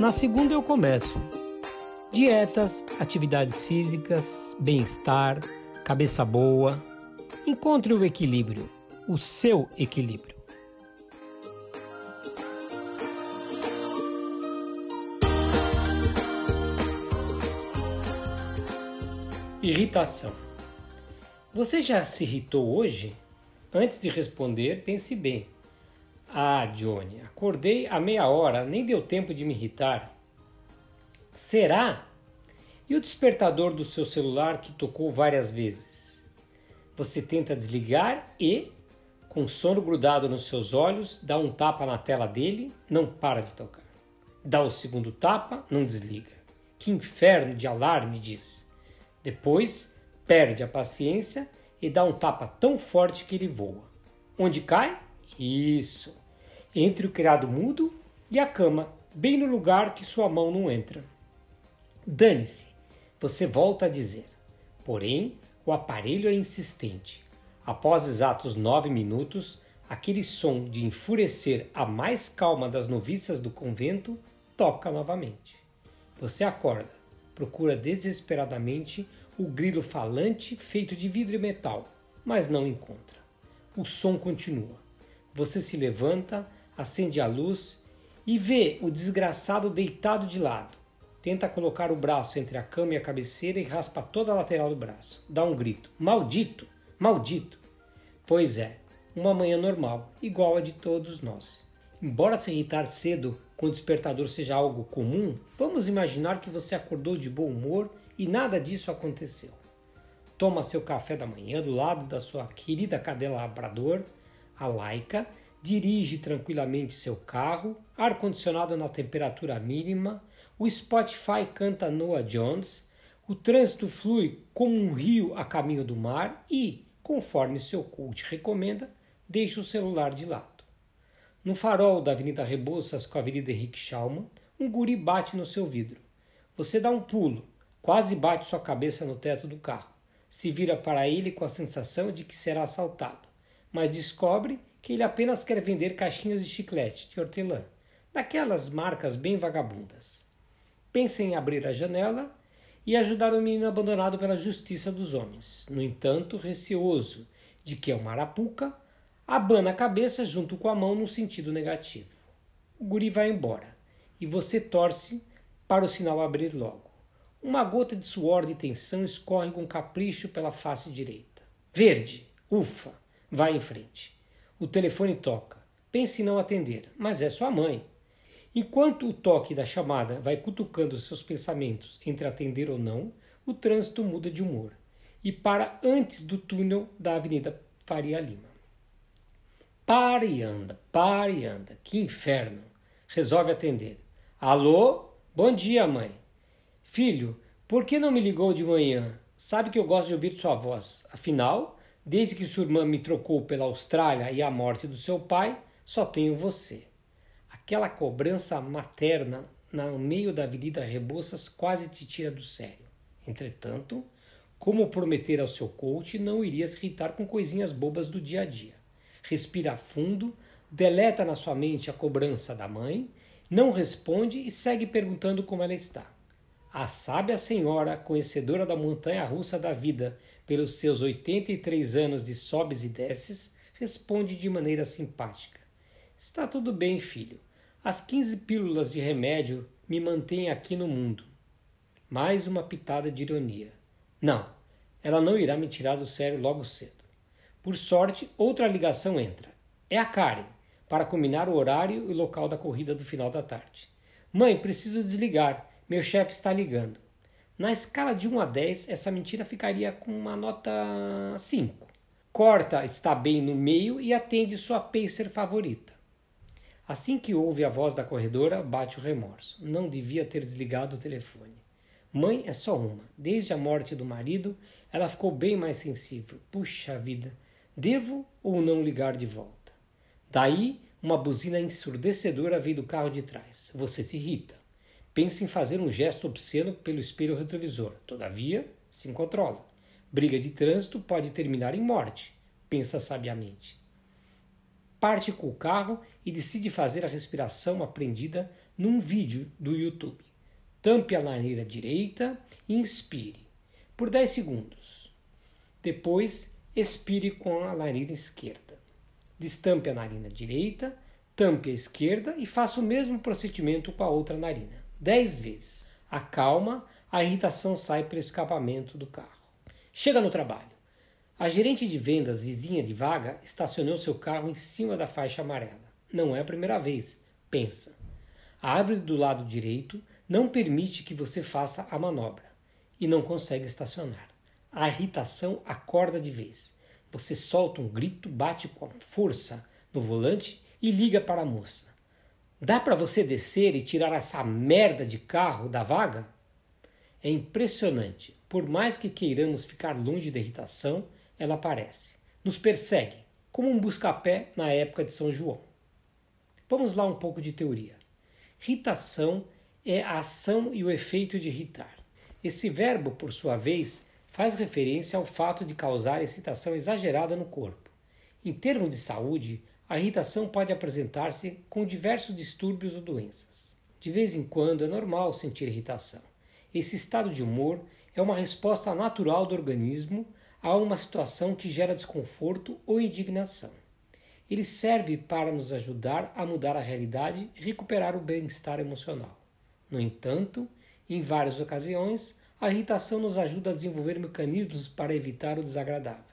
Na segunda eu começo. Dietas, atividades físicas, bem-estar, cabeça boa. Encontre o equilíbrio, o seu equilíbrio. Irritação. Você já se irritou hoje? Antes de responder, pense bem. Ah, Johnny, acordei há meia hora, nem deu tempo de me irritar. Será? E o despertador do seu celular que tocou várias vezes? Você tenta desligar e, com sono grudado nos seus olhos, dá um tapa na tela dele, não para de tocar. Dá o segundo tapa, não desliga. Que inferno de alarme, diz. Depois, perde a paciência e dá um tapa tão forte que ele voa. Onde cai? Isso entre o criado mudo e a cama, bem no lugar que sua mão não entra. Dane-se, você volta a dizer. Porém, o aparelho é insistente. Após exatos nove minutos, aquele som de enfurecer a mais calma das noviças do convento toca novamente. Você acorda, procura desesperadamente o grilo falante feito de vidro e metal, mas não encontra. O som continua. Você se levanta, acende a luz e vê o desgraçado deitado de lado. Tenta colocar o braço entre a cama e a cabeceira e raspa toda a lateral do braço. Dá um grito: Maldito! Maldito! Pois é, uma manhã normal, igual a de todos nós. Embora se irritar cedo com o despertador seja algo comum, vamos imaginar que você acordou de bom humor e nada disso aconteceu. Toma seu café da manhã do lado da sua querida cadela labrador, a Laika, dirige tranquilamente seu carro, ar-condicionado na temperatura mínima, o Spotify canta Noah Jones, o trânsito flui como um rio a caminho do mar e, conforme seu coach recomenda, deixa o celular de lado. No farol da Avenida Rebouças com a Avenida Henrique Schaumann, um guri bate no seu vidro. Você dá um pulo, quase bate sua cabeça no teto do carro. Se vira para ele com a sensação de que será assaltado, mas descobre que ele apenas quer vender caixinhas de chiclete de hortelã, daquelas marcas bem vagabundas. Pensa em abrir a janela e ajudar o menino abandonado pela justiça dos homens. No entanto, receoso de que é uma arapuca, abana a cabeça junto com a mão no sentido negativo. O guri vai embora e você torce para o sinal abrir logo. Uma gota de suor de tensão escorre com capricho pela face direita. Verde, ufa, vai em frente. O telefone toca. Pense em não atender, mas é sua mãe. Enquanto o toque da chamada vai cutucando seus pensamentos entre atender ou não, o trânsito muda de humor e para antes do túnel da Avenida Faria Lima. Para e anda, para e anda. Que inferno! Resolve atender. Alô? Bom dia, mãe. Filho, por que não me ligou de manhã? Sabe que eu gosto de ouvir sua voz. Afinal, Desde que sua irmã me trocou pela Austrália e a morte do seu pai, só tenho você. Aquela cobrança materna no meio da Avenida Rebouças quase te tira do sério. Entretanto, como prometer ao seu coach, não iria se irritar com coisinhas bobas do dia a dia. Respira fundo, deleta na sua mente a cobrança da mãe, não responde e segue perguntando como ela está. A sábia senhora, conhecedora da montanha russa da vida pelos seus 83 anos de sobes e desces, responde de maneira simpática: Está tudo bem, filho. As 15 pílulas de remédio me mantêm aqui no mundo. Mais uma pitada de ironia. Não, ela não irá me tirar do sério logo cedo. Por sorte, outra ligação entra. É a Karen, para combinar o horário e local da corrida do final da tarde. Mãe, preciso desligar. Meu chefe está ligando. Na escala de 1 a 10, essa mentira ficaria com uma nota 5. Corta está bem no meio e atende sua pacer favorita. Assim que ouve a voz da corredora, bate o remorso. Não devia ter desligado o telefone. Mãe é só uma. Desde a morte do marido, ela ficou bem mais sensível. Puxa vida, devo ou não ligar de volta? Daí, uma buzina ensurdecedora veio do carro de trás. Você se irrita pensa em fazer um gesto obsceno pelo espelho retrovisor. Todavia, se controla. Briga de trânsito pode terminar em morte, pensa sabiamente. parte com o carro e decide fazer a respiração aprendida num vídeo do YouTube. Tampe a nariz direita e inspire por 10 segundos. Depois, expire com a narina esquerda. Destampe a narina direita, tampe a esquerda e faça o mesmo procedimento com a outra narina, 10 vezes. Acalma, a irritação sai pelo escapamento do carro. Chega no trabalho. A gerente de vendas vizinha de vaga estacionou seu carro em cima da faixa amarela. Não é a primeira vez. Pensa. A árvore do lado direito não permite que você faça a manobra e não consegue estacionar. A irritação acorda de vez. Você solta um grito, bate com força no volante e liga para a moça. Dá para você descer e tirar essa merda de carro da vaga? É impressionante. Por mais que queiramos ficar longe da irritação, ela aparece. Nos persegue, como um busca-pé na época de São João. Vamos lá um pouco de teoria. Irritação é a ação e o efeito de irritar. Esse verbo, por sua vez, faz referência ao fato de causar excitação exagerada no corpo. Em termos de saúde, a irritação pode apresentar-se com diversos distúrbios ou doenças. De vez em quando é normal sentir irritação. Esse estado de humor é uma resposta natural do organismo a uma situação que gera desconforto ou indignação. Ele serve para nos ajudar a mudar a realidade e recuperar o bem-estar emocional. No entanto, em várias ocasiões, a irritação nos ajuda a desenvolver mecanismos para evitar o desagradável.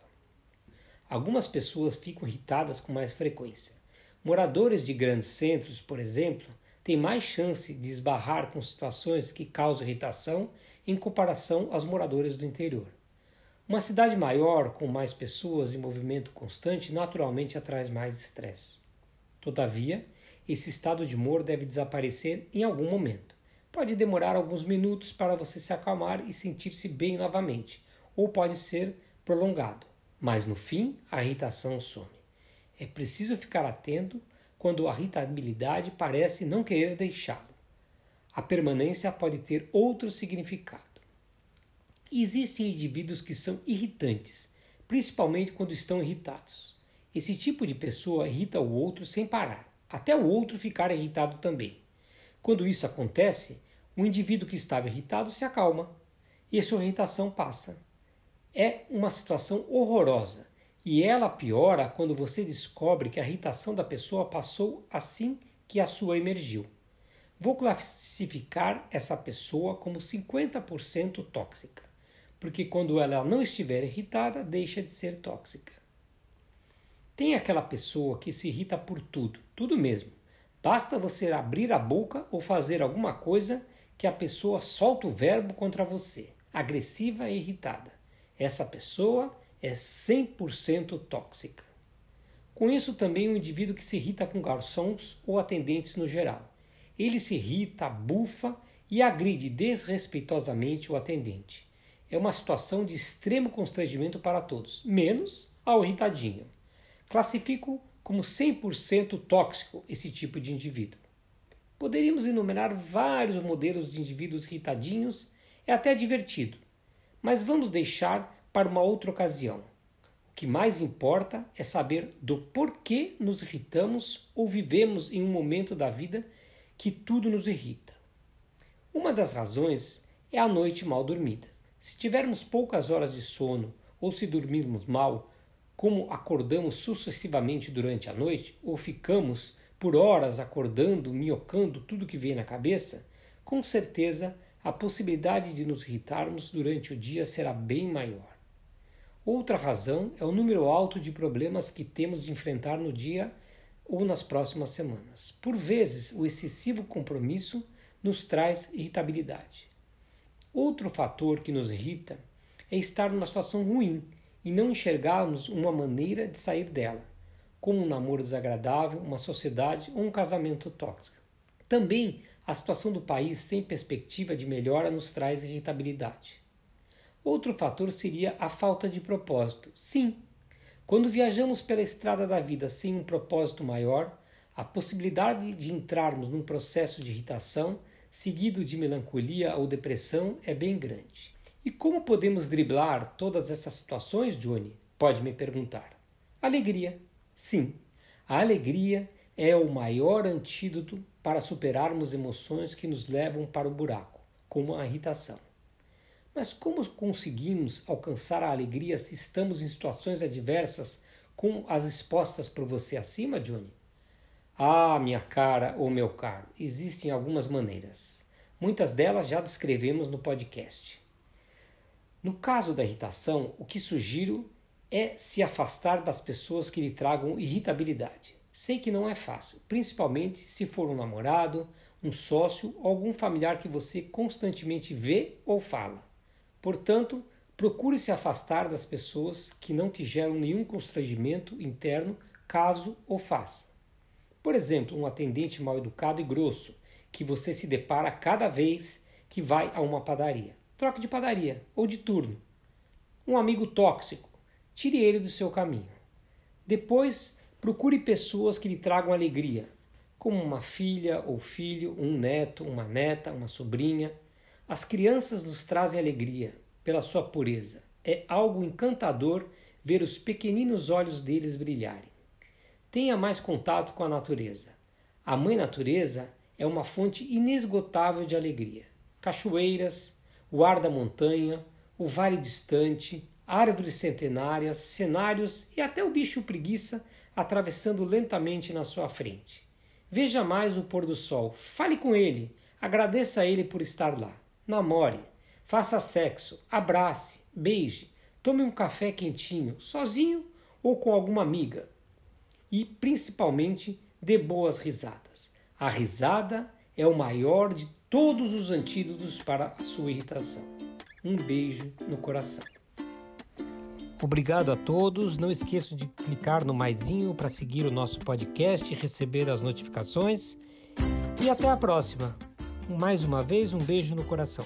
Algumas pessoas ficam irritadas com mais frequência. Moradores de grandes centros, por exemplo, tem mais chance de esbarrar com situações que causam irritação em comparação aos moradores do interior. Uma cidade maior, com mais pessoas em movimento constante, naturalmente atrai mais estresse. Todavia, esse estado de humor deve desaparecer em algum momento. Pode demorar alguns minutos para você se acalmar e sentir-se bem novamente, ou pode ser prolongado, mas no fim a irritação some. É preciso ficar atento quando a irritabilidade parece não querer deixá-lo. A permanência pode ter outro significado. Existem indivíduos que são irritantes, principalmente quando estão irritados. Esse tipo de pessoa irrita o outro sem parar, até o outro ficar irritado também. Quando isso acontece, o indivíduo que estava irritado se acalma e a sua irritação passa. É uma situação horrorosa e ela piora quando você descobre que a irritação da pessoa passou assim que a sua emergiu. Vou classificar essa pessoa como 50% tóxica, porque quando ela não estiver irritada, deixa de ser tóxica. Tem aquela pessoa que se irrita por tudo, tudo mesmo. Basta você abrir a boca ou fazer alguma coisa que a pessoa solta o verbo contra você, agressiva e irritada. Essa pessoa é 100% tóxica. Com isso, também o indivíduo que se irrita com garçons ou atendentes no geral. Ele se irrita, bufa e agride desrespeitosamente o atendente. É uma situação de extremo constrangimento para todos, menos ao irritadinho. Classifico como 100% tóxico esse tipo de indivíduo. Poderíamos enumerar vários modelos de indivíduos irritadinhos, é até divertido, mas vamos deixar para uma outra ocasião. O que mais importa é saber do porquê nos irritamos ou vivemos em um momento da vida que tudo nos irrita. Uma das razões é a noite mal dormida. Se tivermos poucas horas de sono ou se dormirmos mal, como acordamos sucessivamente durante a noite ou ficamos por horas acordando, minhocando tudo que vem na cabeça, com certeza a possibilidade de nos irritarmos durante o dia será bem maior. Outra razão é o número alto de problemas que temos de enfrentar no dia ou nas próximas semanas. Por vezes, o excessivo compromisso nos traz irritabilidade. Outro fator que nos irrita é estar numa situação ruim e não enxergarmos uma maneira de sair dela, como um namoro desagradável, uma sociedade ou um casamento tóxico. Também a situação do país sem perspectiva de melhora nos traz irritabilidade. Outro fator seria a falta de propósito. Sim, quando viajamos pela estrada da vida sem um propósito maior, a possibilidade de entrarmos num processo de irritação, seguido de melancolia ou depressão, é bem grande. E como podemos driblar todas essas situações, Johnny? Pode me perguntar. Alegria. Sim, A alegria é o maior antídoto para superarmos emoções que nos levam para o buraco, como a irritação. Mas como conseguimos alcançar a alegria se estamos em situações adversas como as expostas por você acima, Johnny? Ah, minha cara ou meu caro, existem algumas maneiras. Muitas delas já descrevemos no podcast. No caso da irritação, o que sugiro é se afastar das pessoas que lhe tragam irritabilidade. Sei que não é fácil, principalmente se for um namorado, um sócio ou algum familiar que você constantemente vê ou fala. Portanto, procure se afastar das pessoas que não te geram nenhum constrangimento interno, caso o faça. Por exemplo, um atendente mal educado e grosso, que você se depara cada vez que vai a uma padaria. Troque de padaria ou de turno. Um amigo tóxico, tire ele do seu caminho. Depois, Procure pessoas que lhe tragam alegria, como uma filha ou filho, um neto, uma neta, uma sobrinha. As crianças nos trazem alegria pela sua pureza. É algo encantador ver os pequeninos olhos deles brilharem. Tenha mais contato com a natureza. A Mãe Natureza é uma fonte inesgotável de alegria. Cachoeiras, o ar da montanha, o vale distante, árvores centenárias, cenários e até o bicho preguiça atravessando lentamente na sua frente. Veja mais o pôr do sol, fale com ele, agradeça a ele por estar lá. Namore, faça sexo, abrace, beije, tome um café quentinho, sozinho ou com alguma amiga. E, principalmente, dê boas risadas. A risada é o maior de todos os antídotos para a sua irritação. Um beijo no coração. Obrigado a todos. Não esqueça de clicar no maisinho para seguir o nosso podcast e receber as notificações. E até a próxima. Mais uma vez, um beijo no coração.